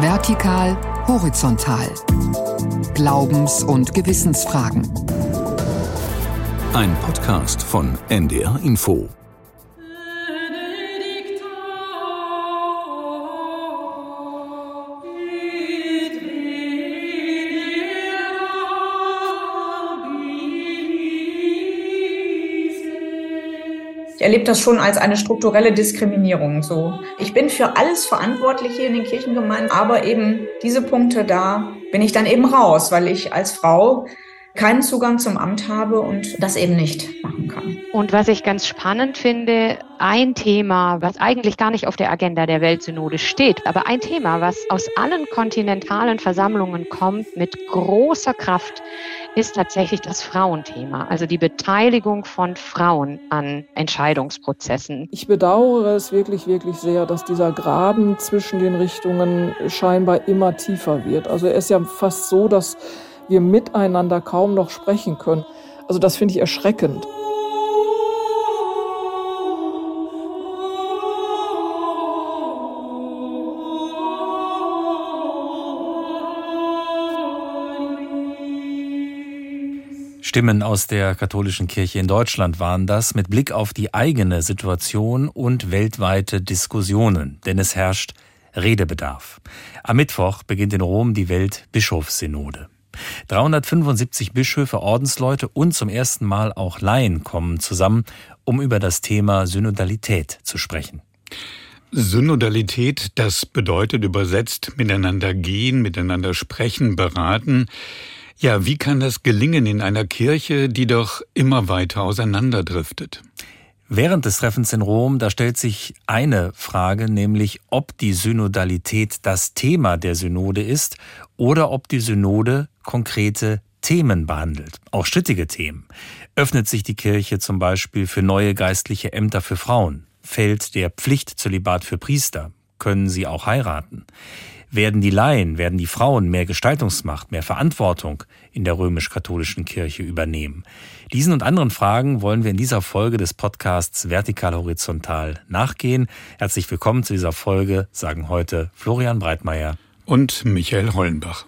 Vertikal, horizontal. Glaubens- und Gewissensfragen. Ein Podcast von NDR Info. Erlebe das schon als eine strukturelle Diskriminierung. So, ich bin für alles verantwortlich hier in den Kirchengemeinden, aber eben diese Punkte da bin ich dann eben raus, weil ich als Frau keinen Zugang zum Amt habe und das eben nicht machen kann. Und was ich ganz spannend finde, ein Thema, was eigentlich gar nicht auf der Agenda der Weltsynode steht, aber ein Thema, was aus allen kontinentalen Versammlungen kommt mit großer Kraft, ist tatsächlich das Frauenthema, also die Beteiligung von Frauen an Entscheidungsprozessen. Ich bedauere es wirklich, wirklich sehr, dass dieser Graben zwischen den Richtungen scheinbar immer tiefer wird. Also er ist ja fast so, dass wir miteinander kaum noch sprechen können. Also das finde ich erschreckend. Stimmen aus der katholischen Kirche in Deutschland waren das mit Blick auf die eigene Situation und weltweite Diskussionen, denn es herrscht Redebedarf. Am Mittwoch beginnt in Rom die Weltbischofssynode. 375 Bischöfe, Ordensleute und zum ersten Mal auch Laien kommen zusammen, um über das Thema Synodalität zu sprechen. Synodalität, das bedeutet übersetzt miteinander gehen, miteinander sprechen, beraten. Ja, wie kann das gelingen in einer Kirche, die doch immer weiter auseinanderdriftet? Während des Treffens in Rom, da stellt sich eine Frage, nämlich ob die Synodalität das Thema der Synode ist oder ob die Synode konkrete Themen behandelt, auch strittige Themen. Öffnet sich die Kirche zum Beispiel für neue geistliche Ämter für Frauen? Fällt der Pflichtzölibat für Priester? Können sie auch heiraten? Werden die Laien, werden die Frauen mehr Gestaltungsmacht, mehr Verantwortung in der römisch-katholischen Kirche übernehmen? Diesen und anderen Fragen wollen wir in dieser Folge des Podcasts Vertikal Horizontal nachgehen. Herzlich willkommen zu dieser Folge, sagen heute Florian Breitmeier und Michael Hollenbach.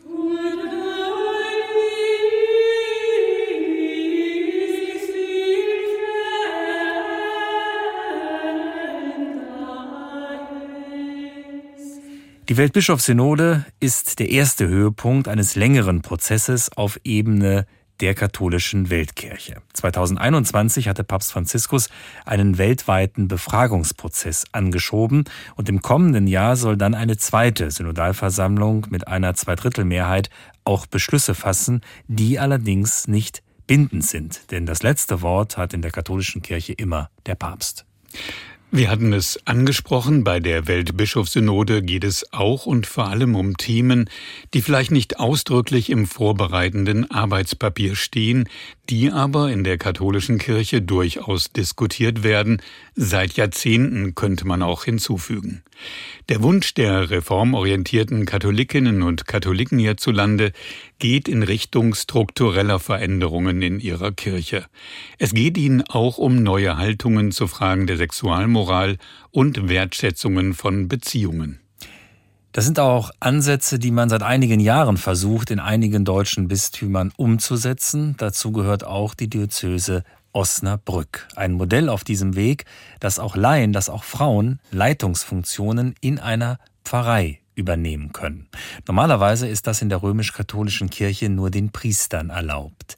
Die Weltbischofssynode ist der erste Höhepunkt eines längeren Prozesses auf Ebene der katholischen Weltkirche. 2021 hatte Papst Franziskus einen weltweiten Befragungsprozess angeschoben und im kommenden Jahr soll dann eine zweite Synodalversammlung mit einer Zweidrittelmehrheit auch Beschlüsse fassen, die allerdings nicht bindend sind, denn das letzte Wort hat in der katholischen Kirche immer der Papst. Wir hatten es angesprochen, bei der Weltbischofssynode geht es auch und vor allem um Themen, die vielleicht nicht ausdrücklich im vorbereitenden Arbeitspapier stehen, die aber in der katholischen Kirche durchaus diskutiert werden, seit Jahrzehnten könnte man auch hinzufügen. Der Wunsch der reformorientierten Katholikinnen und Katholiken hierzulande geht in Richtung struktureller Veränderungen in ihrer Kirche. Es geht ihnen auch um neue Haltungen zu Fragen der Sexualmoral und Wertschätzungen von Beziehungen. Das sind auch Ansätze, die man seit einigen Jahren versucht, in einigen deutschen Bistümern umzusetzen. Dazu gehört auch die Diözese Osnabrück. Ein Modell auf diesem Weg, dass auch Laien, dass auch Frauen Leitungsfunktionen in einer Pfarrei übernehmen können. Normalerweise ist das in der römisch-katholischen Kirche nur den Priestern erlaubt.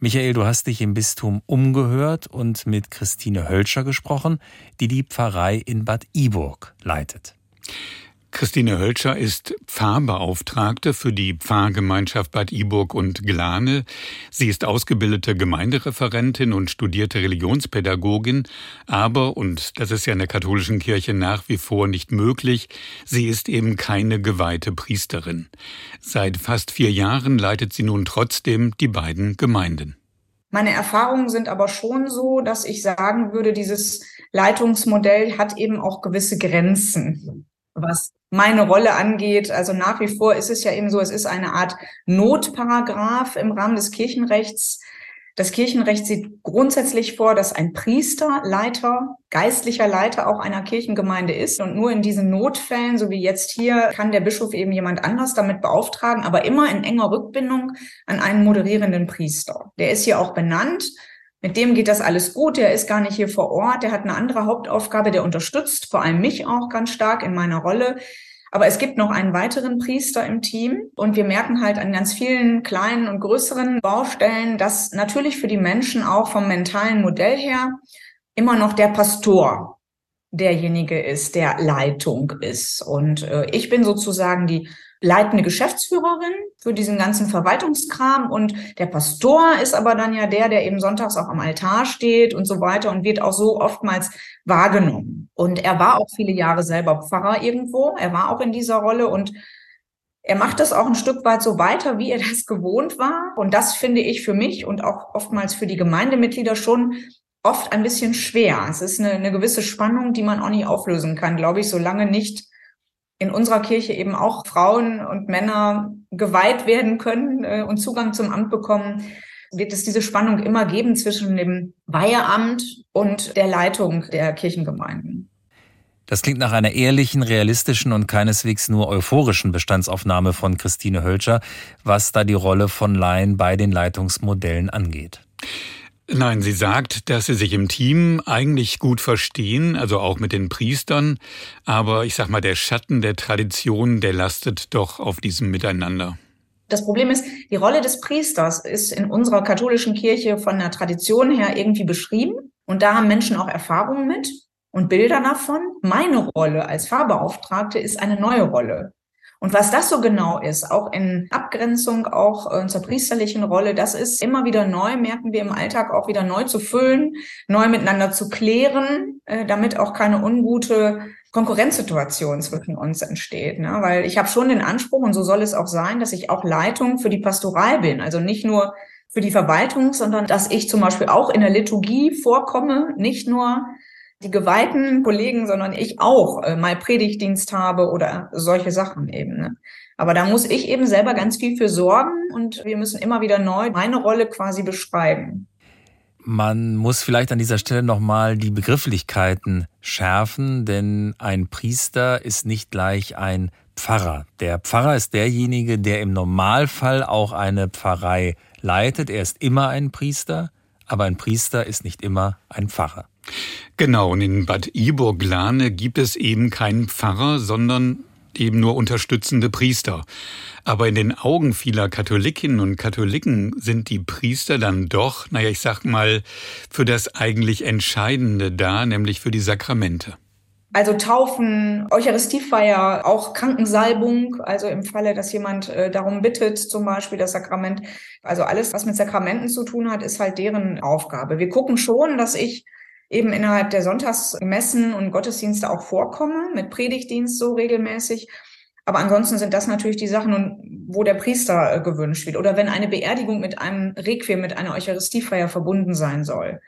Michael, du hast dich im Bistum umgehört und mit Christine Hölscher gesprochen, die die Pfarrei in Bad Iburg leitet. Christine Hölscher ist Pfarrbeauftragte für die Pfarrgemeinschaft Bad Iburg und Glane. Sie ist ausgebildete Gemeindereferentin und studierte Religionspädagogin, aber, und das ist ja in der katholischen Kirche nach wie vor nicht möglich, sie ist eben keine geweihte Priesterin. Seit fast vier Jahren leitet sie nun trotzdem die beiden Gemeinden. Meine Erfahrungen sind aber schon so, dass ich sagen würde, dieses Leitungsmodell hat eben auch gewisse Grenzen was meine Rolle angeht. Also nach wie vor ist es ja eben so, es ist eine Art Notparagraph im Rahmen des Kirchenrechts. Das Kirchenrecht sieht grundsätzlich vor, dass ein Priester, Leiter, geistlicher Leiter auch einer Kirchengemeinde ist. Und nur in diesen Notfällen, so wie jetzt hier, kann der Bischof eben jemand anders damit beauftragen, aber immer in enger Rückbindung an einen moderierenden Priester. Der ist hier auch benannt. Mit dem geht das alles gut. Der ist gar nicht hier vor Ort. Der hat eine andere Hauptaufgabe. Der unterstützt vor allem mich auch ganz stark in meiner Rolle. Aber es gibt noch einen weiteren Priester im Team und wir merken halt an ganz vielen kleinen und größeren Baustellen, dass natürlich für die Menschen auch vom mentalen Modell her immer noch der Pastor derjenige ist, der Leitung ist. Und äh, ich bin sozusagen die leitende Geschäftsführerin für diesen ganzen Verwaltungskram und der Pastor ist aber dann ja der, der eben sonntags auch am Altar steht und so weiter und wird auch so oftmals wahrgenommen. Und er war auch viele Jahre selber Pfarrer irgendwo, er war auch in dieser Rolle und er macht das auch ein Stück weit so weiter, wie er das gewohnt war. Und das finde ich für mich und auch oftmals für die Gemeindemitglieder schon oft ein bisschen schwer. Es ist eine, eine gewisse Spannung, die man auch nicht auflösen kann, glaube ich, solange nicht in unserer Kirche eben auch Frauen und Männer geweiht werden können äh, und Zugang zum Amt bekommen, wird es diese Spannung immer geben zwischen dem Weiheamt und der Leitung der Kirchengemeinden. Das klingt nach einer ehrlichen, realistischen und keineswegs nur euphorischen Bestandsaufnahme von Christine Hölscher, was da die Rolle von Laien bei den Leitungsmodellen angeht. Nein, sie sagt, dass sie sich im Team eigentlich gut verstehen, also auch mit den Priestern, aber ich sag mal, der Schatten der Tradition, der lastet doch auf diesem Miteinander. Das Problem ist, die Rolle des Priesters ist in unserer katholischen Kirche von der Tradition her irgendwie beschrieben und da haben Menschen auch Erfahrungen mit und Bilder davon. Meine Rolle als Pfarrbeauftragte ist eine neue Rolle. Und was das so genau ist, auch in Abgrenzung auch äh, zur priesterlichen Rolle, das ist immer wieder neu, merken wir im Alltag auch wieder neu zu füllen, neu miteinander zu klären, äh, damit auch keine ungute Konkurrenzsituation zwischen uns entsteht. Ne? Weil ich habe schon den Anspruch, und so soll es auch sein, dass ich auch Leitung für die Pastoral bin. Also nicht nur für die Verwaltung, sondern dass ich zum Beispiel auch in der Liturgie vorkomme, nicht nur die geweihten Kollegen, sondern ich auch äh, mal Predigtdienst habe oder solche Sachen eben. Ne? Aber da muss ich eben selber ganz viel für sorgen und wir müssen immer wieder neu meine Rolle quasi beschreiben. Man muss vielleicht an dieser Stelle nochmal die Begrifflichkeiten schärfen, denn ein Priester ist nicht gleich ein Pfarrer. Der Pfarrer ist derjenige, der im Normalfall auch eine Pfarrei leitet. Er ist immer ein Priester, aber ein Priester ist nicht immer ein Pfarrer. Genau, und in Bad Iburg-Lane gibt es eben keinen Pfarrer, sondern eben nur unterstützende Priester. Aber in den Augen vieler Katholikinnen und Katholiken sind die Priester dann doch, naja, ich sag mal, für das eigentlich Entscheidende da, nämlich für die Sakramente. Also Taufen, Eucharistiefeier, auch Krankensalbung, also im Falle, dass jemand äh, darum bittet, zum Beispiel das Sakrament. Also alles, was mit Sakramenten zu tun hat, ist halt deren Aufgabe. Wir gucken schon, dass ich eben innerhalb der Sonntagsmessen und Gottesdienste auch vorkomme, mit Predigtdienst so regelmäßig. Aber ansonsten sind das natürlich die Sachen, wo der Priester äh, gewünscht wird. Oder wenn eine Beerdigung mit einem Requiem, mit einer Eucharistiefeier verbunden sein soll.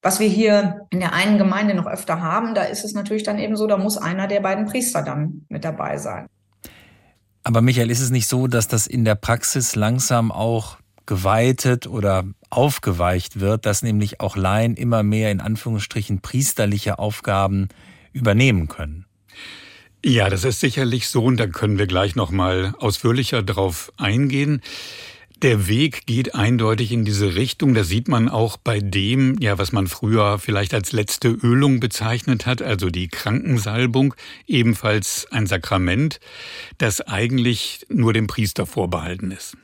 Was wir hier in der einen Gemeinde noch öfter haben, da ist es natürlich dann eben so, da muss einer der beiden Priester dann mit dabei sein. Aber Michael, ist es nicht so, dass das in der Praxis langsam auch geweitet oder aufgeweicht wird, dass nämlich auch Laien immer mehr in Anführungsstrichen priesterliche Aufgaben übernehmen können. Ja, das ist sicherlich so und da können wir gleich noch mal ausführlicher drauf eingehen. Der Weg geht eindeutig in diese Richtung. Das sieht man auch bei dem, ja, was man früher vielleicht als letzte Ölung bezeichnet hat, also die Krankensalbung, ebenfalls ein Sakrament, das eigentlich nur dem Priester vorbehalten ist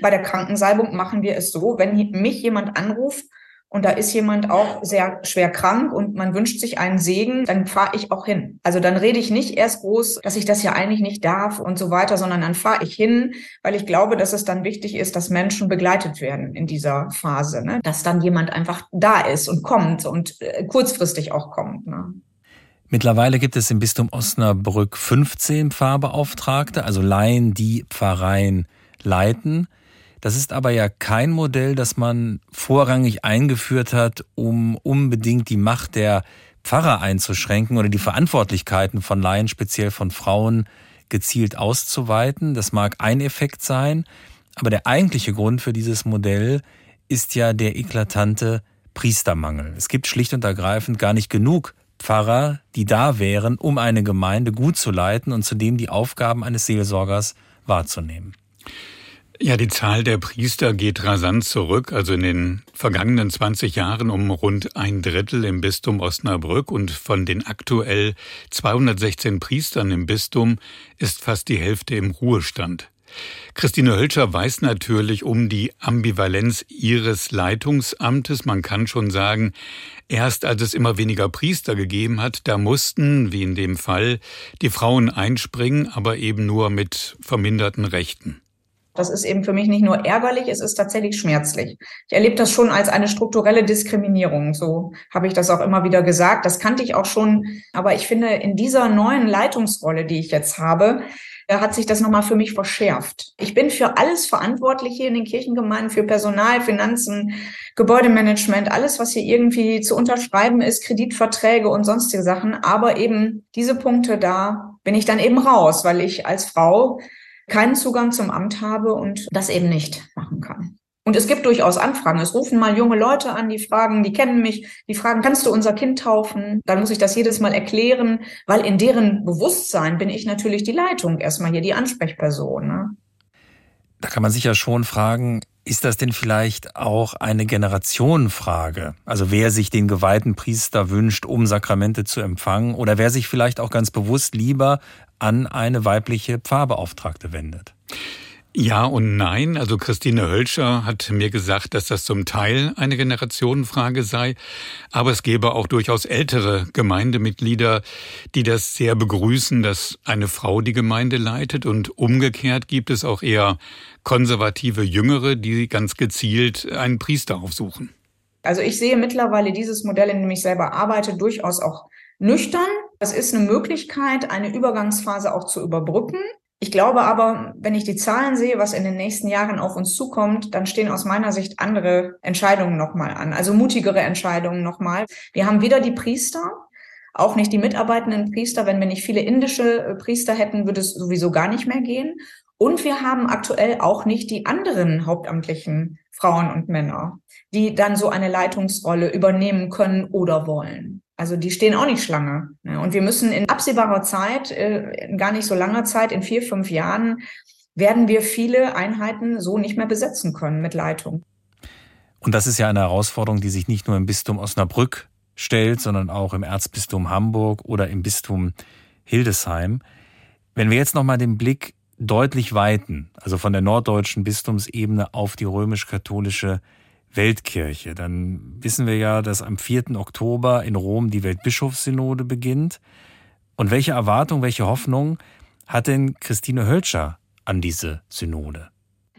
bei der Krankensalbung machen wir es so, wenn mich jemand anruft und da ist jemand auch sehr schwer krank und man wünscht sich einen Segen, dann fahre ich auch hin. Also dann rede ich nicht erst groß, dass ich das ja eigentlich nicht darf und so weiter, sondern dann fahre ich hin, weil ich glaube, dass es dann wichtig ist, dass Menschen begleitet werden in dieser Phase, ne? dass dann jemand einfach da ist und kommt und äh, kurzfristig auch kommt. Ne? Mittlerweile gibt es im Bistum Osnabrück 15 Pfarrbeauftragte, also Laien, die Pfarreien leiten. Das ist aber ja kein Modell, das man vorrangig eingeführt hat, um unbedingt die Macht der Pfarrer einzuschränken oder die Verantwortlichkeiten von Laien, speziell von Frauen, gezielt auszuweiten. Das mag ein Effekt sein, aber der eigentliche Grund für dieses Modell ist ja der eklatante Priestermangel. Es gibt schlicht und ergreifend gar nicht genug Pfarrer, die da wären, um eine Gemeinde gut zu leiten und zudem die Aufgaben eines Seelsorgers wahrzunehmen. Ja, die Zahl der Priester geht rasant zurück. Also in den vergangenen 20 Jahren um rund ein Drittel im Bistum Osnabrück und von den aktuell 216 Priestern im Bistum ist fast die Hälfte im Ruhestand. Christine Hölscher weiß natürlich um die Ambivalenz ihres Leitungsamtes. Man kann schon sagen, erst als es immer weniger Priester gegeben hat, da mussten, wie in dem Fall, die Frauen einspringen, aber eben nur mit verminderten Rechten. Das ist eben für mich nicht nur ärgerlich, es ist tatsächlich schmerzlich. Ich erlebe das schon als eine strukturelle Diskriminierung. So habe ich das auch immer wieder gesagt. Das kannte ich auch schon. Aber ich finde, in dieser neuen Leitungsrolle, die ich jetzt habe, hat sich das nochmal für mich verschärft. Ich bin für alles verantwortlich hier in den Kirchengemeinden, für Personal, Finanzen, Gebäudemanagement, alles, was hier irgendwie zu unterschreiben ist, Kreditverträge und sonstige Sachen. Aber eben diese Punkte da bin ich dann eben raus, weil ich als Frau keinen Zugang zum Amt habe und das eben nicht machen kann. Und es gibt durchaus Anfragen. Es rufen mal junge Leute an, die fragen, die kennen mich, die fragen, kannst du unser Kind taufen? Dann muss ich das jedes Mal erklären, weil in deren Bewusstsein bin ich natürlich die Leitung, erstmal hier die Ansprechperson. Ne? Da kann man sich ja schon fragen, ist das denn vielleicht auch eine Generationenfrage? Also wer sich den geweihten Priester wünscht, um Sakramente zu empfangen, oder wer sich vielleicht auch ganz bewusst lieber an eine weibliche Pfarrbeauftragte wendet? Ja und nein. Also Christine Hölscher hat mir gesagt, dass das zum Teil eine Generationenfrage sei. Aber es gäbe auch durchaus ältere Gemeindemitglieder, die das sehr begrüßen, dass eine Frau die Gemeinde leitet. Und umgekehrt gibt es auch eher konservative Jüngere, die ganz gezielt einen Priester aufsuchen. Also ich sehe mittlerweile dieses Modell, in dem ich selber arbeite, durchaus auch nüchtern. Es ist eine Möglichkeit, eine Übergangsphase auch zu überbrücken. Ich glaube aber, wenn ich die Zahlen sehe, was in den nächsten Jahren auf uns zukommt, dann stehen aus meiner Sicht andere Entscheidungen nochmal an, also mutigere Entscheidungen nochmal. Wir haben wieder die Priester, auch nicht die mitarbeitenden Priester. Wenn wir nicht viele indische äh, Priester hätten, würde es sowieso gar nicht mehr gehen. Und wir haben aktuell auch nicht die anderen hauptamtlichen Frauen und Männer, die dann so eine Leitungsrolle übernehmen können oder wollen. Also die stehen auch nicht Schlange. Und wir müssen in absehbarer Zeit, äh, in gar nicht so langer Zeit, in vier, fünf Jahren, werden wir viele Einheiten so nicht mehr besetzen können mit Leitung. Und das ist ja eine Herausforderung, die sich nicht nur im Bistum Osnabrück stellt, sondern auch im Erzbistum Hamburg oder im Bistum Hildesheim. Wenn wir jetzt nochmal den Blick deutlich weiten, also von der norddeutschen Bistumsebene auf die römisch-katholische Weltkirche. Dann wissen wir ja, dass am 4. Oktober in Rom die Weltbischofssynode beginnt. Und welche Erwartung, welche Hoffnung hat denn Christine Hölscher an diese Synode?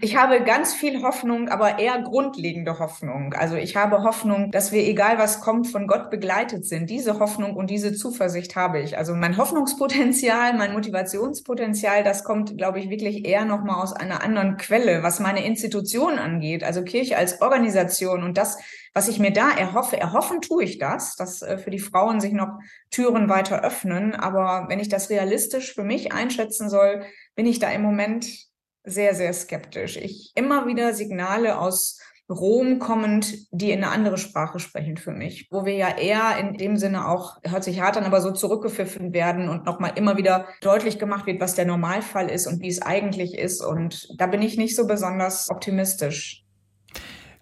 Ich habe ganz viel Hoffnung, aber eher grundlegende Hoffnung. Also ich habe Hoffnung, dass wir, egal was kommt, von Gott begleitet sind. Diese Hoffnung und diese Zuversicht habe ich. Also mein Hoffnungspotenzial, mein Motivationspotenzial, das kommt, glaube ich, wirklich eher nochmal aus einer anderen Quelle, was meine Institution angeht. Also Kirche als Organisation und das, was ich mir da erhoffe, erhoffen tue ich das, dass äh, für die Frauen sich noch Türen weiter öffnen. Aber wenn ich das realistisch für mich einschätzen soll, bin ich da im Moment sehr, sehr skeptisch. Ich immer wieder Signale aus Rom kommend, die in eine andere Sprache sprechen für mich, wo wir ja eher in dem Sinne auch, hört sich hart an, aber so zurückgepfiffen werden und nochmal immer wieder deutlich gemacht wird, was der Normalfall ist und wie es eigentlich ist. Und da bin ich nicht so besonders optimistisch.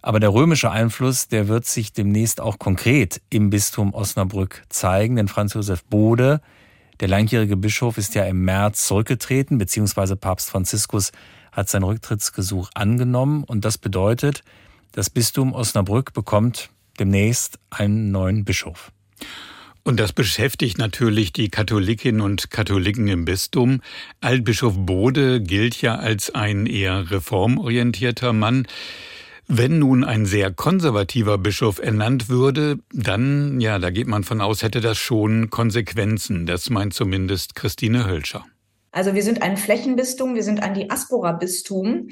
Aber der römische Einfluss, der wird sich demnächst auch konkret im Bistum Osnabrück zeigen, denn Franz Josef Bode, der langjährige Bischof ist ja im März zurückgetreten, beziehungsweise Papst Franziskus hat sein Rücktrittsgesuch angenommen. Und das bedeutet, das Bistum Osnabrück bekommt demnächst einen neuen Bischof. Und das beschäftigt natürlich die Katholikinnen und Katholiken im Bistum. Altbischof Bode gilt ja als ein eher reformorientierter Mann. Wenn nun ein sehr konservativer Bischof ernannt würde, dann, ja, da geht man von aus, hätte das schon Konsequenzen. Das meint zumindest Christine Hölscher. Also wir sind ein Flächenbistum, wir sind ein Diaspora-Bistum.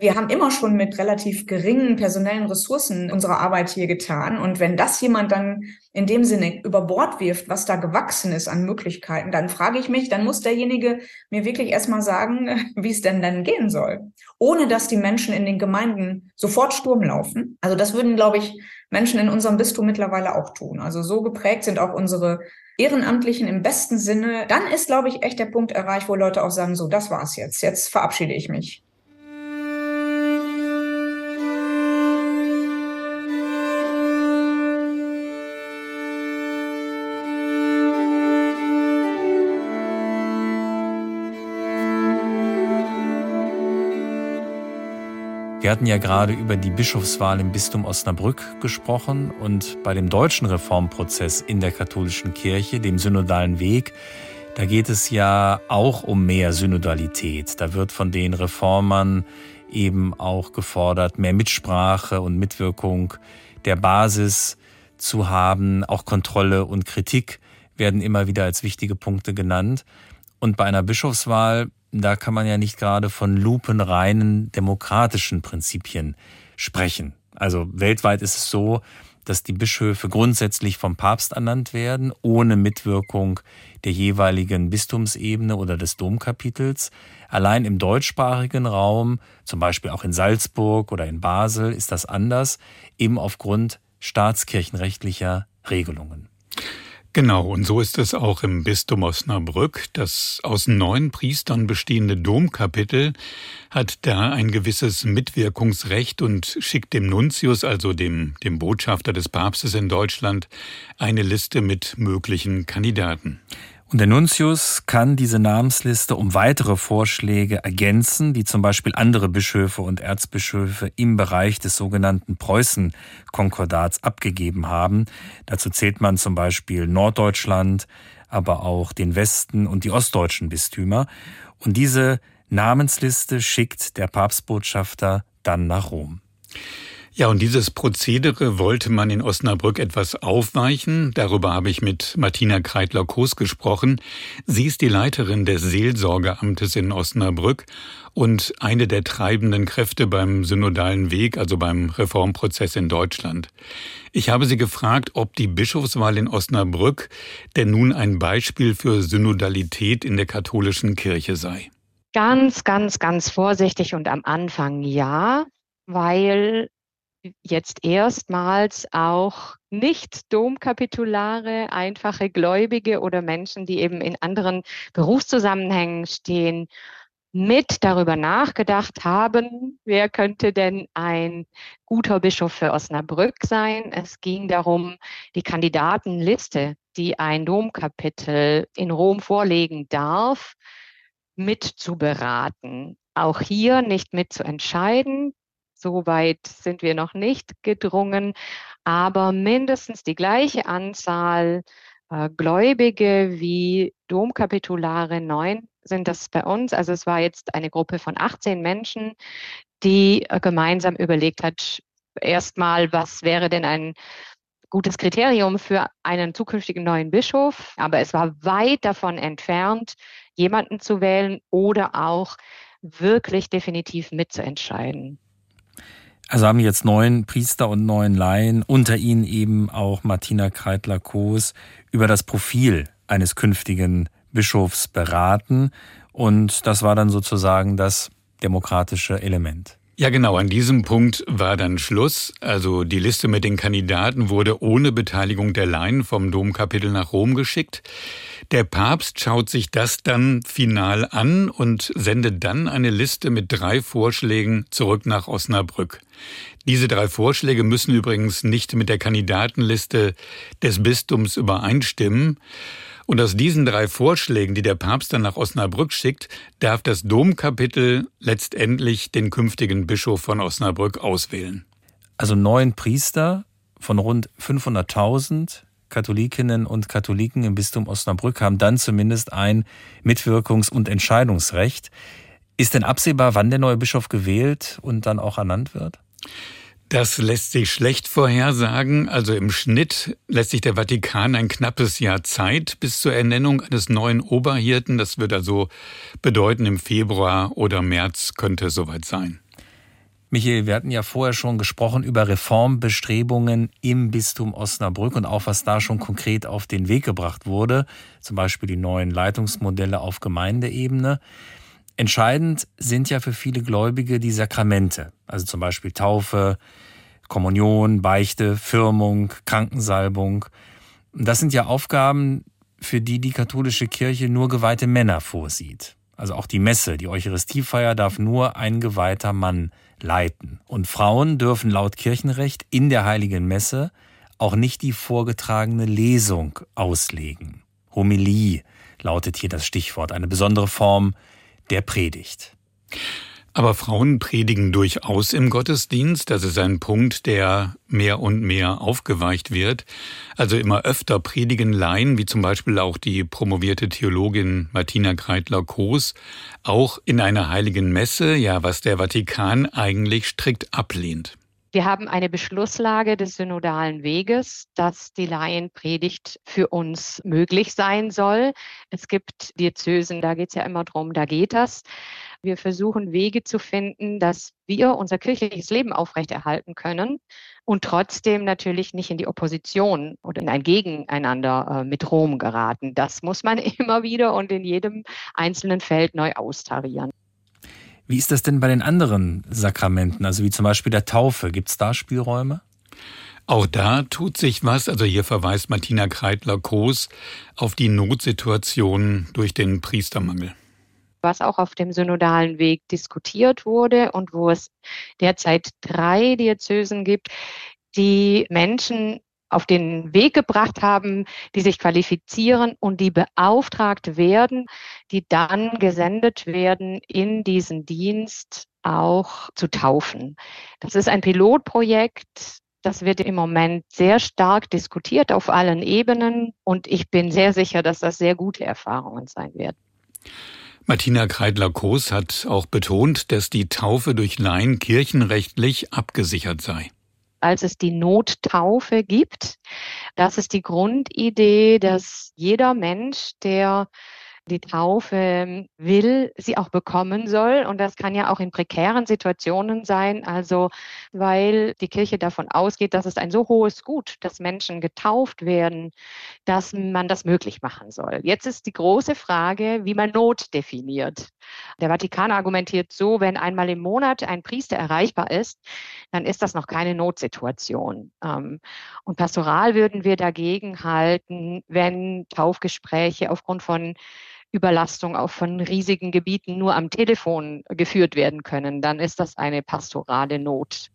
Wir haben immer schon mit relativ geringen personellen Ressourcen unsere Arbeit hier getan. Und wenn das jemand dann in dem Sinne über Bord wirft, was da gewachsen ist an Möglichkeiten, dann frage ich mich, dann muss derjenige mir wirklich erstmal sagen, wie es denn dann gehen soll. Ohne dass die Menschen in den Gemeinden sofort Sturm laufen. Also das würden, glaube ich, Menschen in unserem Bistum mittlerweile auch tun. Also so geprägt sind auch unsere Ehrenamtlichen im besten Sinne. Dann ist, glaube ich, echt der Punkt erreicht, wo Leute auch sagen, so, das war's jetzt. Jetzt verabschiede ich mich. Wir hatten ja gerade über die Bischofswahl im Bistum Osnabrück gesprochen und bei dem deutschen Reformprozess in der katholischen Kirche, dem synodalen Weg, da geht es ja auch um mehr Synodalität. Da wird von den Reformern eben auch gefordert, mehr Mitsprache und Mitwirkung der Basis zu haben. Auch Kontrolle und Kritik werden immer wieder als wichtige Punkte genannt. Und bei einer Bischofswahl da kann man ja nicht gerade von lupenreinen demokratischen Prinzipien sprechen. Also weltweit ist es so, dass die Bischöfe grundsätzlich vom Papst ernannt werden, ohne Mitwirkung der jeweiligen Bistumsebene oder des Domkapitels. Allein im deutschsprachigen Raum, zum Beispiel auch in Salzburg oder in Basel, ist das anders, eben aufgrund staatskirchenrechtlicher Regelungen. Genau, und so ist es auch im Bistum Osnabrück. Das aus neun Priestern bestehende Domkapitel hat da ein gewisses Mitwirkungsrecht und schickt dem Nuntius, also dem, dem Botschafter des Papstes in Deutschland, eine Liste mit möglichen Kandidaten. Und der Nuntius kann diese Namensliste um weitere Vorschläge ergänzen, die zum Beispiel andere Bischöfe und Erzbischöfe im Bereich des sogenannten Preußen-Konkordats abgegeben haben. Dazu zählt man zum Beispiel Norddeutschland, aber auch den Westen und die ostdeutschen Bistümer. Und diese Namensliste schickt der Papstbotschafter dann nach Rom. Ja, und dieses Prozedere wollte man in Osnabrück etwas aufweichen. Darüber habe ich mit Martina Kreitler-Koos gesprochen. Sie ist die Leiterin des Seelsorgeamtes in Osnabrück und eine der treibenden Kräfte beim synodalen Weg, also beim Reformprozess in Deutschland. Ich habe sie gefragt, ob die Bischofswahl in Osnabrück denn nun ein Beispiel für Synodalität in der katholischen Kirche sei. Ganz, ganz, ganz vorsichtig und am Anfang ja, weil jetzt erstmals auch nicht Domkapitulare, einfache Gläubige oder Menschen, die eben in anderen Berufszusammenhängen stehen, mit darüber nachgedacht haben, wer könnte denn ein guter Bischof für Osnabrück sein. Es ging darum, die Kandidatenliste, die ein Domkapitel in Rom vorlegen darf, mitzuberaten. Auch hier nicht mitzuentscheiden, so weit sind wir noch nicht gedrungen, aber mindestens die gleiche Anzahl äh, Gläubige wie Domkapitulare, neun sind das bei uns. Also es war jetzt eine Gruppe von 18 Menschen, die äh, gemeinsam überlegt hat, erstmal, was wäre denn ein gutes Kriterium für einen zukünftigen neuen Bischof. Aber es war weit davon entfernt, jemanden zu wählen oder auch wirklich definitiv mitzuentscheiden. Also haben jetzt neun Priester und neun Laien, unter ihnen eben auch Martina Kreitler-Koos, über das Profil eines künftigen Bischofs beraten. Und das war dann sozusagen das demokratische Element. Ja, genau. An diesem Punkt war dann Schluss. Also die Liste mit den Kandidaten wurde ohne Beteiligung der Laien vom Domkapitel nach Rom geschickt. Der Papst schaut sich das dann final an und sendet dann eine Liste mit drei Vorschlägen zurück nach Osnabrück. Diese drei Vorschläge müssen übrigens nicht mit der Kandidatenliste des Bistums übereinstimmen. Und aus diesen drei Vorschlägen, die der Papst dann nach Osnabrück schickt, darf das Domkapitel letztendlich den künftigen Bischof von Osnabrück auswählen. Also neun Priester von rund 500.000 Katholikinnen und Katholiken im Bistum Osnabrück haben dann zumindest ein Mitwirkungs- und Entscheidungsrecht. Ist denn absehbar, wann der neue Bischof gewählt und dann auch ernannt wird? Das lässt sich schlecht vorhersagen. Also im Schnitt lässt sich der Vatikan ein knappes Jahr Zeit bis zur Ernennung eines neuen Oberhirten. Das wird also bedeuten, im Februar oder März könnte es soweit sein. Michael, wir hatten ja vorher schon gesprochen über Reformbestrebungen im Bistum Osnabrück und auch was da schon konkret auf den Weg gebracht wurde, zum Beispiel die neuen Leitungsmodelle auf Gemeindeebene. Entscheidend sind ja für viele Gläubige die Sakramente, also zum Beispiel Taufe, Kommunion, Beichte, Firmung, Krankensalbung. Das sind ja Aufgaben, für die die katholische Kirche nur geweihte Männer vorsieht. Also auch die Messe, die Eucharistiefeier darf nur ein geweihter Mann leiten. Und Frauen dürfen laut Kirchenrecht in der heiligen Messe auch nicht die vorgetragene Lesung auslegen. Homilie lautet hier das Stichwort, eine besondere Form der Predigt. Aber Frauen predigen durchaus im Gottesdienst. Das ist ein Punkt, der mehr und mehr aufgeweicht wird. Also immer öfter predigen Laien, wie zum Beispiel auch die promovierte Theologin Martina Kreitler-Koos, auch in einer heiligen Messe, ja, was der Vatikan eigentlich strikt ablehnt. Wir haben eine Beschlusslage des synodalen Weges, dass die Laienpredigt für uns möglich sein soll. Es gibt Diözesen, da geht es ja immer drum, da geht das. Wir versuchen Wege zu finden, dass wir unser kirchliches Leben aufrechterhalten können und trotzdem natürlich nicht in die Opposition oder in ein Gegeneinander äh, mit Rom geraten. Das muss man immer wieder und in jedem einzelnen Feld neu austarieren. Wie ist das denn bei den anderen Sakramenten, also wie zum Beispiel der Taufe? Gibt es da Spielräume? Auch da tut sich was. Also hier verweist Martina Kreitler-Koos auf die Notsituation durch den Priestermangel. Was auch auf dem synodalen Weg diskutiert wurde und wo es derzeit drei Diözesen gibt, die Menschen auf den Weg gebracht haben, die sich qualifizieren und die beauftragt werden, die dann gesendet werden in diesen Dienst auch zu taufen. Das ist ein Pilotprojekt. Das wird im Moment sehr stark diskutiert auf allen Ebenen und ich bin sehr sicher, dass das sehr gute Erfahrungen sein werden. Martina Kreidler-Koos hat auch betont, dass die Taufe durch Laien kirchenrechtlich abgesichert sei als es die Nottaufe gibt. Das ist die Grundidee, dass jeder Mensch, der die Taufe will, sie auch bekommen soll. Und das kann ja auch in prekären Situationen sein. Also, weil die Kirche davon ausgeht, dass es ein so hohes Gut, dass Menschen getauft werden, dass man das möglich machen soll. Jetzt ist die große Frage, wie man Not definiert. Der Vatikan argumentiert so, wenn einmal im Monat ein Priester erreichbar ist, dann ist das noch keine Notsituation. Ähm, und pastoral würden wir dagegen halten, wenn Taufgespräche aufgrund von Überlastung auch von riesigen Gebieten nur am Telefon geführt werden können, dann ist das eine pastorale Not.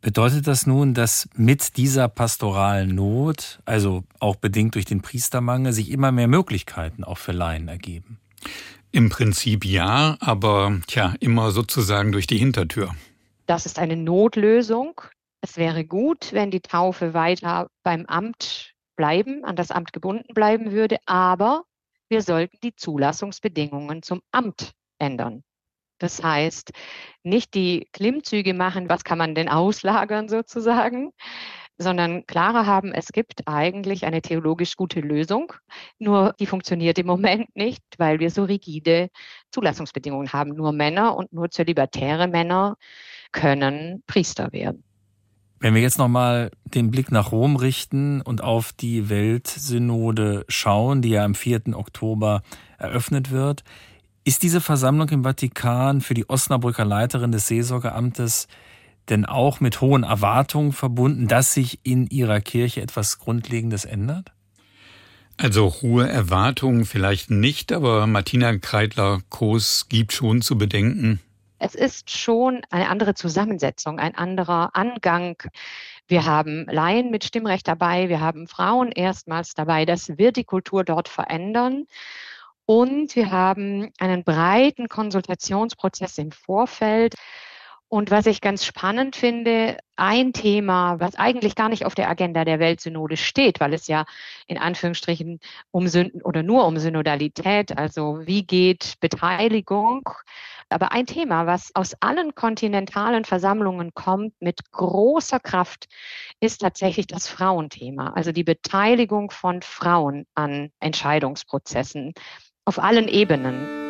Bedeutet das nun, dass mit dieser pastoralen Not, also auch bedingt durch den Priestermangel, sich immer mehr Möglichkeiten auch für Laien ergeben? Im Prinzip ja, aber tja, immer sozusagen durch die Hintertür. Das ist eine Notlösung. Es wäre gut, wenn die Taufe weiter beim Amt bleiben, an das Amt gebunden bleiben würde, aber wir sollten die Zulassungsbedingungen zum Amt ändern. Das heißt, nicht die Klimmzüge machen, was kann man denn auslagern sozusagen, sondern klarer haben, es gibt eigentlich eine theologisch gute Lösung, nur die funktioniert im Moment nicht, weil wir so rigide Zulassungsbedingungen haben. Nur Männer und nur zölibatäre Männer können Priester werden. Wenn wir jetzt nochmal den Blick nach Rom richten und auf die Weltsynode schauen, die ja am 4. Oktober eröffnet wird, ist diese Versammlung im Vatikan für die Osnabrücker Leiterin des Seelsorgeamtes denn auch mit hohen Erwartungen verbunden, dass sich in ihrer Kirche etwas Grundlegendes ändert? Also hohe Erwartungen vielleicht nicht, aber Martina Kreidler-Koos gibt schon zu bedenken, es ist schon eine andere Zusammensetzung, ein anderer Angang. Wir haben Laien mit Stimmrecht dabei, wir haben Frauen erstmals dabei. Das wird die Kultur dort verändern. Und wir haben einen breiten Konsultationsprozess im Vorfeld. Und was ich ganz spannend finde, ein Thema, was eigentlich gar nicht auf der Agenda der Weltsynode steht, weil es ja in Anführungsstrichen um Sünden oder nur um Synodalität, also wie geht Beteiligung aber ein Thema, was aus allen kontinentalen Versammlungen kommt mit großer Kraft, ist tatsächlich das Frauenthema, also die Beteiligung von Frauen an Entscheidungsprozessen auf allen Ebenen.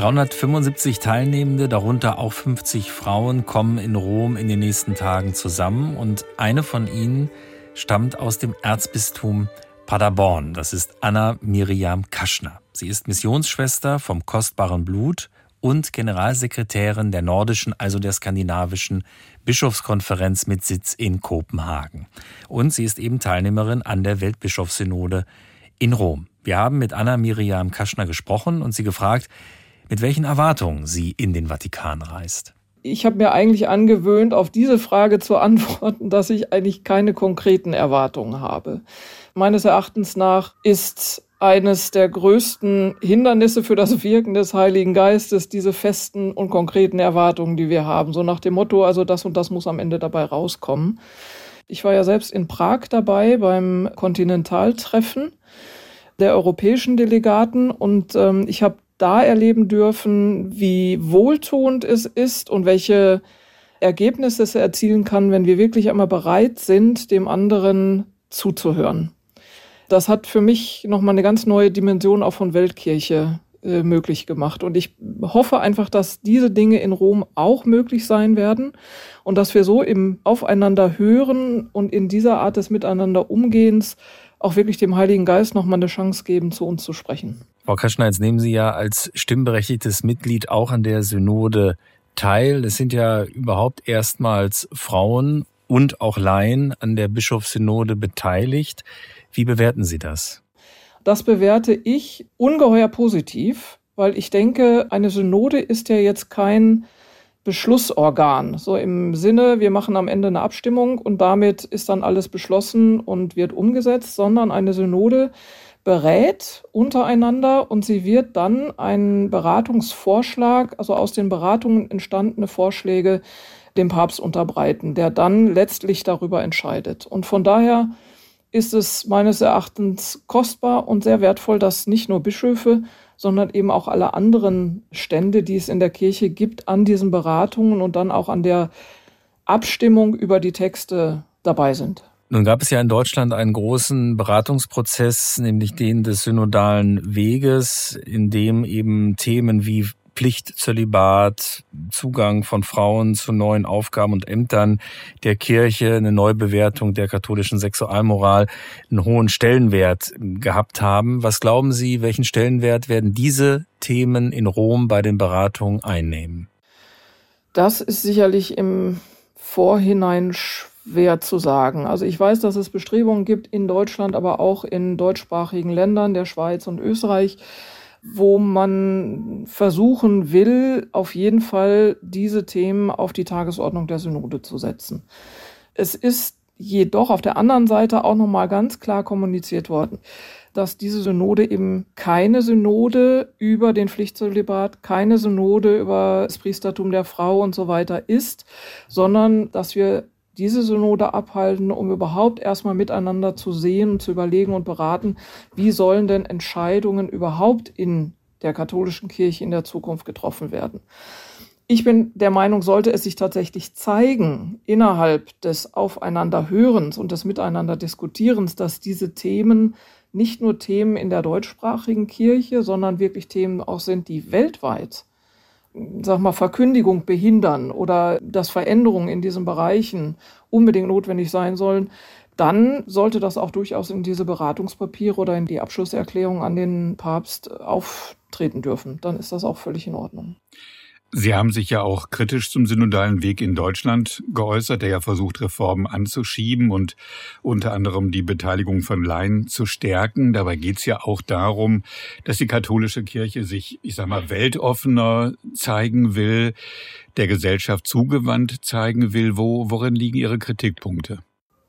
375 Teilnehmende, darunter auch 50 Frauen, kommen in Rom in den nächsten Tagen zusammen und eine von ihnen stammt aus dem Erzbistum Paderborn. Das ist Anna Miriam Kaschner. Sie ist Missionsschwester vom kostbaren Blut und Generalsekretärin der nordischen, also der skandinavischen Bischofskonferenz mit Sitz in Kopenhagen. Und sie ist eben Teilnehmerin an der Weltbischofssynode in Rom. Wir haben mit Anna Miriam Kaschner gesprochen und sie gefragt, mit welchen Erwartungen sie in den Vatikan reist. Ich habe mir eigentlich angewöhnt, auf diese Frage zu antworten, dass ich eigentlich keine konkreten Erwartungen habe. Meines Erachtens nach ist eines der größten Hindernisse für das Wirken des Heiligen Geistes, diese festen und konkreten Erwartungen, die wir haben. So nach dem Motto, also das und das muss am Ende dabei rauskommen. Ich war ja selbst in Prag dabei beim Kontinentaltreffen der europäischen Delegaten und ähm, ich habe da erleben dürfen, wie wohltuend es ist und welche Ergebnisse es erzielen kann, wenn wir wirklich einmal bereit sind, dem anderen zuzuhören. Das hat für mich nochmal eine ganz neue Dimension auch von Weltkirche äh, möglich gemacht. Und ich hoffe einfach, dass diese Dinge in Rom auch möglich sein werden und dass wir so im Aufeinander hören und in dieser Art des Miteinander Umgehens auch wirklich dem Heiligen Geist nochmal eine Chance geben, zu uns zu sprechen. Frau Kaschner, jetzt nehmen Sie ja als stimmberechtigtes Mitglied auch an der Synode teil. Es sind ja überhaupt erstmals Frauen und auch Laien an der Bischofssynode beteiligt. Wie bewerten Sie das? Das bewerte ich ungeheuer positiv, weil ich denke, eine Synode ist ja jetzt kein Beschlussorgan. So im Sinne, wir machen am Ende eine Abstimmung und damit ist dann alles beschlossen und wird umgesetzt, sondern eine Synode berät untereinander und sie wird dann einen Beratungsvorschlag, also aus den Beratungen entstandene Vorschläge dem Papst unterbreiten, der dann letztlich darüber entscheidet. Und von daher ist es meines Erachtens kostbar und sehr wertvoll, dass nicht nur Bischöfe, sondern eben auch alle anderen Stände, die es in der Kirche gibt, an diesen Beratungen und dann auch an der Abstimmung über die Texte dabei sind. Nun gab es ja in Deutschland einen großen Beratungsprozess, nämlich den des synodalen Weges, in dem eben Themen wie Pflichtzölibat, Zugang von Frauen zu neuen Aufgaben und Ämtern der Kirche, eine Neubewertung der katholischen Sexualmoral einen hohen Stellenwert gehabt haben. Was glauben Sie, welchen Stellenwert werden diese Themen in Rom bei den Beratungen einnehmen? Das ist sicherlich im Vorhinein schwer zu sagen. Also ich weiß, dass es Bestrebungen gibt in Deutschland, aber auch in deutschsprachigen Ländern, der Schweiz und Österreich, wo man versuchen will, auf jeden Fall diese Themen auf die Tagesordnung der Synode zu setzen. Es ist jedoch auf der anderen Seite auch nochmal ganz klar kommuniziert worden, dass diese Synode eben keine Synode über den Pflichtzölibat, keine Synode über das Priestertum der Frau und so weiter ist, sondern dass wir diese Synode abhalten, um überhaupt erstmal miteinander zu sehen zu überlegen und beraten, wie sollen denn Entscheidungen überhaupt in der katholischen Kirche in der Zukunft getroffen werden. Ich bin der Meinung, sollte es sich tatsächlich zeigen, innerhalb des Aufeinanderhörens und des Miteinanderdiskutierens, dass diese Themen nicht nur Themen in der deutschsprachigen Kirche, sondern wirklich Themen auch sind, die weltweit sag mal, Verkündigung behindern oder dass Veränderungen in diesen Bereichen unbedingt notwendig sein sollen, dann sollte das auch durchaus in diese Beratungspapiere oder in die Abschlusserklärung an den Papst auftreten dürfen. Dann ist das auch völlig in Ordnung. Sie haben sich ja auch kritisch zum synodalen Weg in Deutschland geäußert, der ja versucht, Reformen anzuschieben und unter anderem die Beteiligung von Laien zu stärken. Dabei geht es ja auch darum, dass die katholische Kirche sich, ich sag mal, weltoffener zeigen will, der Gesellschaft zugewandt zeigen will. Wo, worin liegen Ihre Kritikpunkte?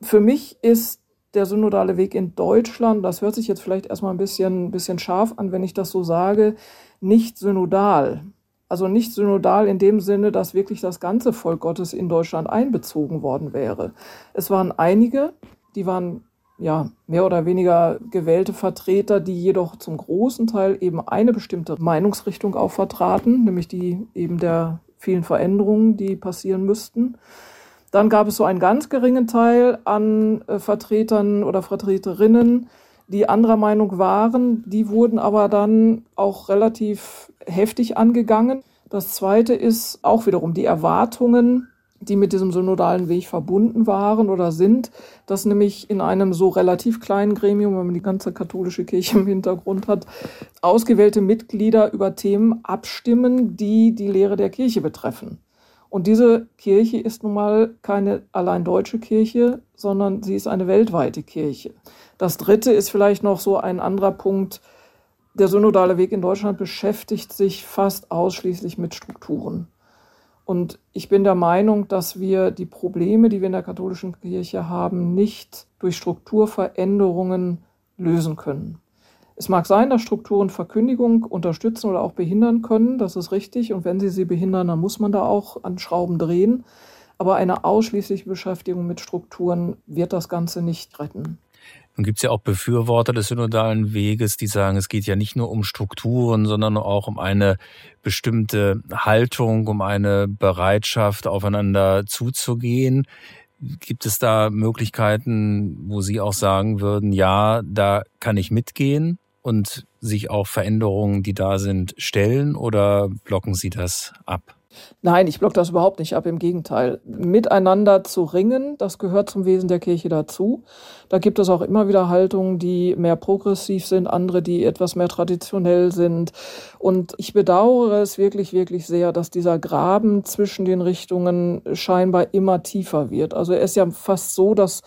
Für mich ist der synodale Weg in Deutschland, das hört sich jetzt vielleicht erstmal ein bisschen, bisschen scharf an, wenn ich das so sage, nicht synodal. Also nicht synodal in dem Sinne, dass wirklich das ganze Volk Gottes in Deutschland einbezogen worden wäre. Es waren einige, die waren ja mehr oder weniger gewählte Vertreter, die jedoch zum großen Teil eben eine bestimmte Meinungsrichtung auch vertraten, nämlich die eben der vielen Veränderungen, die passieren müssten. Dann gab es so einen ganz geringen Teil an äh, Vertretern oder Vertreterinnen, die anderer Meinung waren. Die wurden aber dann auch relativ heftig angegangen. Das Zweite ist auch wiederum die Erwartungen, die mit diesem synodalen Weg verbunden waren oder sind, dass nämlich in einem so relativ kleinen Gremium, wenn man die ganze katholische Kirche im Hintergrund hat, ausgewählte Mitglieder über Themen abstimmen, die die Lehre der Kirche betreffen. Und diese Kirche ist nun mal keine allein deutsche Kirche, sondern sie ist eine weltweite Kirche. Das Dritte ist vielleicht noch so ein anderer Punkt. Der synodale Weg in Deutschland beschäftigt sich fast ausschließlich mit Strukturen. Und ich bin der Meinung, dass wir die Probleme, die wir in der katholischen Kirche haben, nicht durch Strukturveränderungen lösen können. Es mag sein, dass Strukturen Verkündigung unterstützen oder auch behindern können, das ist richtig. Und wenn sie sie behindern, dann muss man da auch an Schrauben drehen. Aber eine ausschließliche Beschäftigung mit Strukturen wird das Ganze nicht retten. Nun gibt es ja auch Befürworter des synodalen Weges, die sagen, es geht ja nicht nur um Strukturen, sondern auch um eine bestimmte Haltung, um eine Bereitschaft, aufeinander zuzugehen. Gibt es da Möglichkeiten, wo Sie auch sagen würden, ja, da kann ich mitgehen und sich auch Veränderungen, die da sind, stellen oder blocken Sie das ab? Nein, ich block das überhaupt nicht ab, im Gegenteil. Miteinander zu ringen, das gehört zum Wesen der Kirche dazu. Da gibt es auch immer wieder Haltungen, die mehr progressiv sind, andere, die etwas mehr traditionell sind. Und ich bedauere es wirklich, wirklich sehr, dass dieser Graben zwischen den Richtungen scheinbar immer tiefer wird. Also er ist ja fast so, dass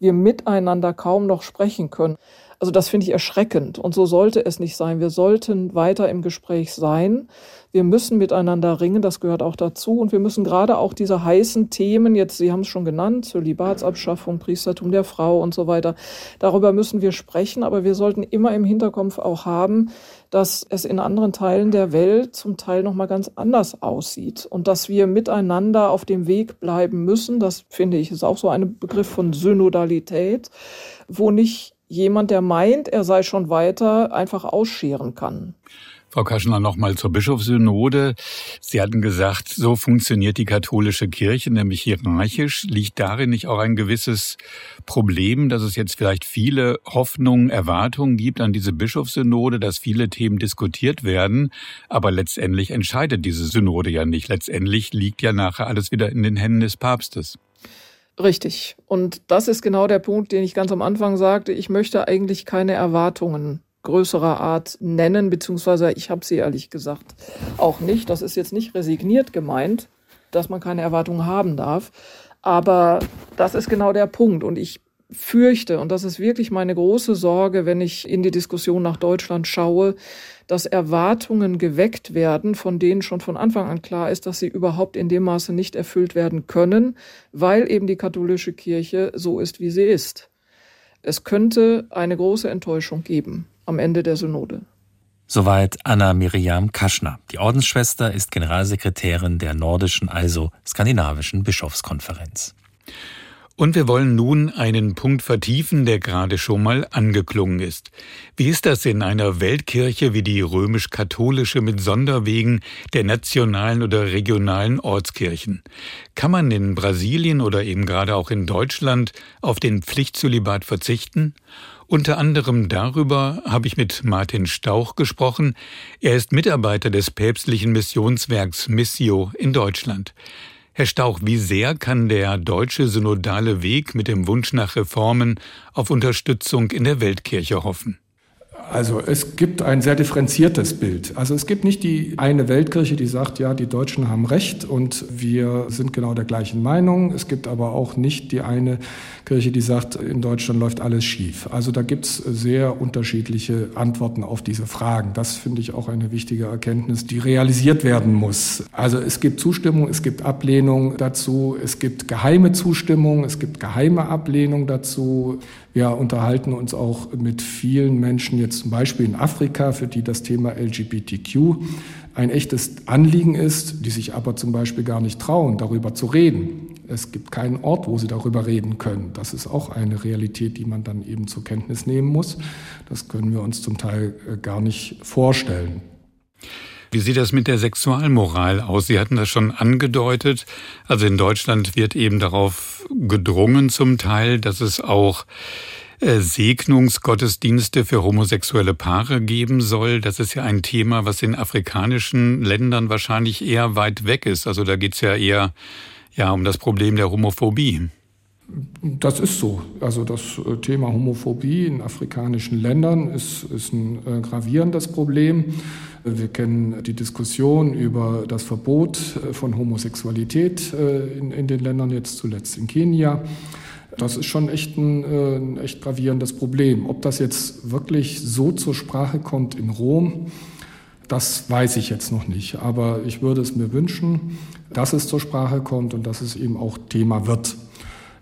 wir miteinander kaum noch sprechen können. Also das finde ich erschreckend und so sollte es nicht sein. Wir sollten weiter im Gespräch sein. Wir müssen miteinander ringen, das gehört auch dazu. Und wir müssen gerade auch diese heißen Themen, jetzt, Sie haben es schon genannt, Zölibatsabschaffung, Priestertum der Frau und so weiter, darüber müssen wir sprechen. Aber wir sollten immer im Hinterkopf auch haben, dass es in anderen Teilen der Welt zum Teil nochmal ganz anders aussieht und dass wir miteinander auf dem Weg bleiben müssen. Das finde ich ist auch so ein Begriff von Synodalität, wo nicht jemand, der meint, er sei schon weiter, einfach ausscheren kann. Frau Kaschner, nochmal zur Bischofssynode. Sie hatten gesagt, so funktioniert die katholische Kirche, nämlich hierarchisch. Liegt darin nicht auch ein gewisses Problem, dass es jetzt vielleicht viele Hoffnungen, Erwartungen gibt an diese Bischofssynode, dass viele Themen diskutiert werden, aber letztendlich entscheidet diese Synode ja nicht. Letztendlich liegt ja nachher alles wieder in den Händen des Papstes. Richtig. Und das ist genau der Punkt, den ich ganz am Anfang sagte. Ich möchte eigentlich keine Erwartungen größerer Art nennen, beziehungsweise ich habe sie ehrlich gesagt auch nicht. Das ist jetzt nicht resigniert gemeint, dass man keine Erwartungen haben darf. Aber das ist genau der Punkt. Und ich fürchte, und das ist wirklich meine große Sorge, wenn ich in die Diskussion nach Deutschland schaue, dass Erwartungen geweckt werden, von denen schon von Anfang an klar ist, dass sie überhaupt in dem Maße nicht erfüllt werden können, weil eben die katholische Kirche so ist, wie sie ist. Es könnte eine große Enttäuschung geben am Ende der Synode. Soweit Anna Miriam Kaschner. Die Ordensschwester ist Generalsekretärin der nordischen, also skandinavischen Bischofskonferenz. Und wir wollen nun einen Punkt vertiefen, der gerade schon mal angeklungen ist. Wie ist das in einer Weltkirche wie die römisch-katholische mit Sonderwegen der nationalen oder regionalen Ortskirchen? Kann man in Brasilien oder eben gerade auch in Deutschland auf den Pflichtzölibat verzichten? Unter anderem darüber habe ich mit Martin Stauch gesprochen. Er ist Mitarbeiter des päpstlichen Missionswerks Missio in Deutschland. Herr Stauch, wie sehr kann der deutsche synodale Weg mit dem Wunsch nach Reformen auf Unterstützung in der Weltkirche hoffen? Also es gibt ein sehr differenziertes Bild. Also es gibt nicht die eine Weltkirche, die sagt, ja, die Deutschen haben recht und wir sind genau der gleichen Meinung. Es gibt aber auch nicht die eine Kirche, die sagt, in Deutschland läuft alles schief. Also da gibt es sehr unterschiedliche Antworten auf diese Fragen. Das finde ich auch eine wichtige Erkenntnis, die realisiert werden muss. Also es gibt Zustimmung, es gibt Ablehnung dazu, es gibt geheime Zustimmung, es gibt geheime Ablehnung dazu. Wir unterhalten uns auch mit vielen Menschen jetzt zum Beispiel in Afrika, für die das Thema LGBTQ ein echtes Anliegen ist, die sich aber zum Beispiel gar nicht trauen, darüber zu reden. Es gibt keinen Ort, wo sie darüber reden können. Das ist auch eine Realität, die man dann eben zur Kenntnis nehmen muss. Das können wir uns zum Teil äh, gar nicht vorstellen. Wie sieht das mit der Sexualmoral aus? Sie hatten das schon angedeutet. Also in Deutschland wird eben darauf gedrungen zum Teil, dass es auch Segnungsgottesdienste für homosexuelle Paare geben soll. Das ist ja ein Thema, was in afrikanischen Ländern wahrscheinlich eher weit weg ist. Also da geht's ja eher ja, um das Problem der Homophobie. Das ist so. Also das äh, Thema Homophobie in afrikanischen Ländern ist, ist ein äh, gravierendes Problem. Wir kennen die Diskussion über das Verbot äh, von Homosexualität in, in den Ländern, jetzt zuletzt in Kenia. Das ist schon echt ein, ein echt gravierendes Problem. Ob das jetzt wirklich so zur Sprache kommt in Rom, das weiß ich jetzt noch nicht. Aber ich würde es mir wünschen, dass es zur Sprache kommt und dass es eben auch Thema wird.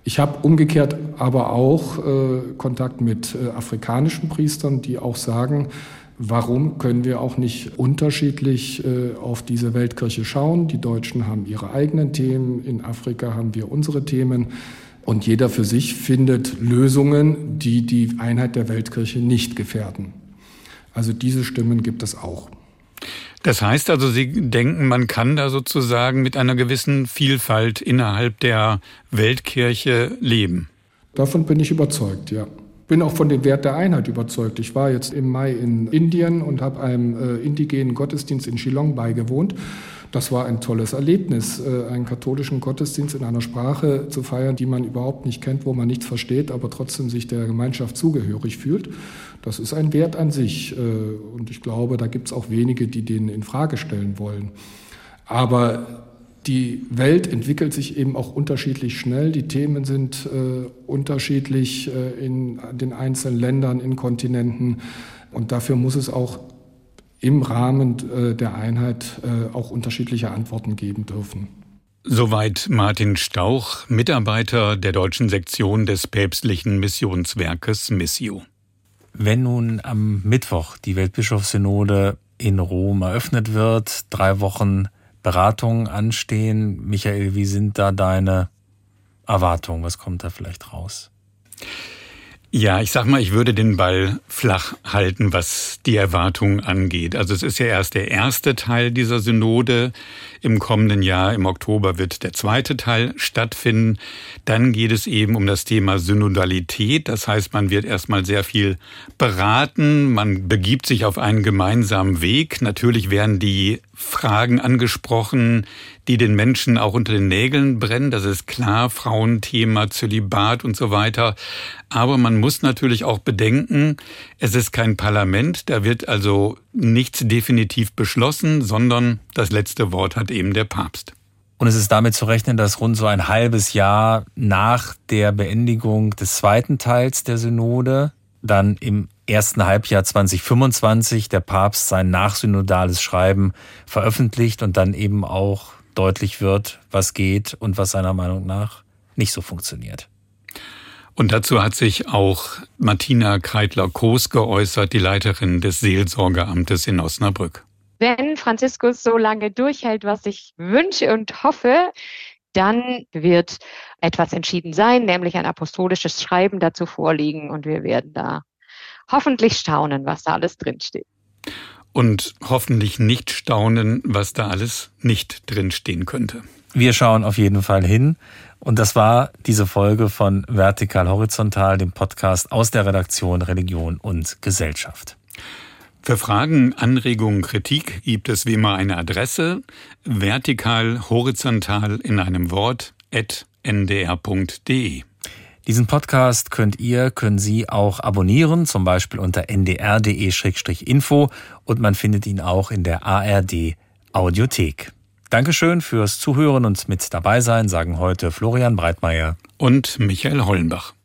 Ich habe umgekehrt aber auch äh, Kontakt mit äh, afrikanischen Priestern, die auch sagen, warum können wir auch nicht unterschiedlich äh, auf diese Weltkirche schauen? Die Deutschen haben ihre eigenen Themen, in Afrika haben wir unsere Themen und jeder für sich findet Lösungen, die die Einheit der Weltkirche nicht gefährden. Also diese Stimmen gibt es auch. Das heißt also, Sie denken, man kann da sozusagen mit einer gewissen Vielfalt innerhalb der Weltkirche leben. Davon bin ich überzeugt, ja. Bin auch von dem Wert der Einheit überzeugt. Ich war jetzt im Mai in Indien und habe einem äh, indigenen Gottesdienst in Shillong beigewohnt. Das war ein tolles Erlebnis, äh, einen katholischen Gottesdienst in einer Sprache zu feiern, die man überhaupt nicht kennt, wo man nichts versteht, aber trotzdem sich der Gemeinschaft zugehörig fühlt. Das ist ein Wert an sich. Äh, und ich glaube, da gibt es auch wenige, die den in Frage stellen wollen. Aber die Welt entwickelt sich eben auch unterschiedlich schnell. Die Themen sind äh, unterschiedlich äh, in den einzelnen Ländern, in Kontinenten. Und dafür muss es auch im Rahmen äh, der Einheit äh, auch unterschiedliche Antworten geben dürfen. Soweit Martin Stauch, Mitarbeiter der deutschen Sektion des päpstlichen Missionswerkes Missio. Wenn nun am Mittwoch die Weltbischofssynode in Rom eröffnet wird, drei Wochen Beratungen anstehen, Michael, wie sind da deine Erwartungen? Was kommt da vielleicht raus? Ja, ich sag mal, ich würde den Ball flach halten, was die Erwartungen angeht. Also es ist ja erst der erste Teil dieser Synode. Im kommenden Jahr, im Oktober, wird der zweite Teil stattfinden. Dann geht es eben um das Thema Synodalität. Das heißt, man wird erstmal sehr viel beraten. Man begibt sich auf einen gemeinsamen Weg. Natürlich werden die Fragen angesprochen, die den Menschen auch unter den Nägeln brennen. Das ist klar, Frauenthema, Zölibat und so weiter. Aber man muss natürlich auch bedenken, es ist kein Parlament, da wird also nichts definitiv beschlossen, sondern das letzte Wort hat eben der Papst. Und es ist damit zu rechnen, dass rund so ein halbes Jahr nach der Beendigung des zweiten Teils der Synode dann im ersten Halbjahr 2025 der Papst sein nachsynodales Schreiben veröffentlicht und dann eben auch deutlich wird, was geht und was seiner Meinung nach nicht so funktioniert. Und dazu hat sich auch Martina Kreitler-Koos geäußert, die Leiterin des Seelsorgeamtes in Osnabrück. Wenn Franziskus so lange durchhält, was ich wünsche und hoffe, dann wird etwas entschieden sein, nämlich ein apostolisches Schreiben dazu vorliegen und wir werden da hoffentlich staunen, was da alles drinsteht. Und hoffentlich nicht staunen, was da alles nicht drinstehen könnte. Wir schauen auf jeden Fall hin. Und das war diese Folge von Vertikal Horizontal, dem Podcast aus der Redaktion Religion und Gesellschaft. Für Fragen, Anregungen, Kritik gibt es wie immer eine Adresse vertikal horizontal in einem Wort at ndr.de. Diesen Podcast könnt ihr, können Sie auch abonnieren, zum Beispiel unter ndr.de-info und man findet ihn auch in der ARD Audiothek. Dankeschön fürs Zuhören und mit dabei sein, sagen heute Florian Breitmeier und Michael Hollenbach.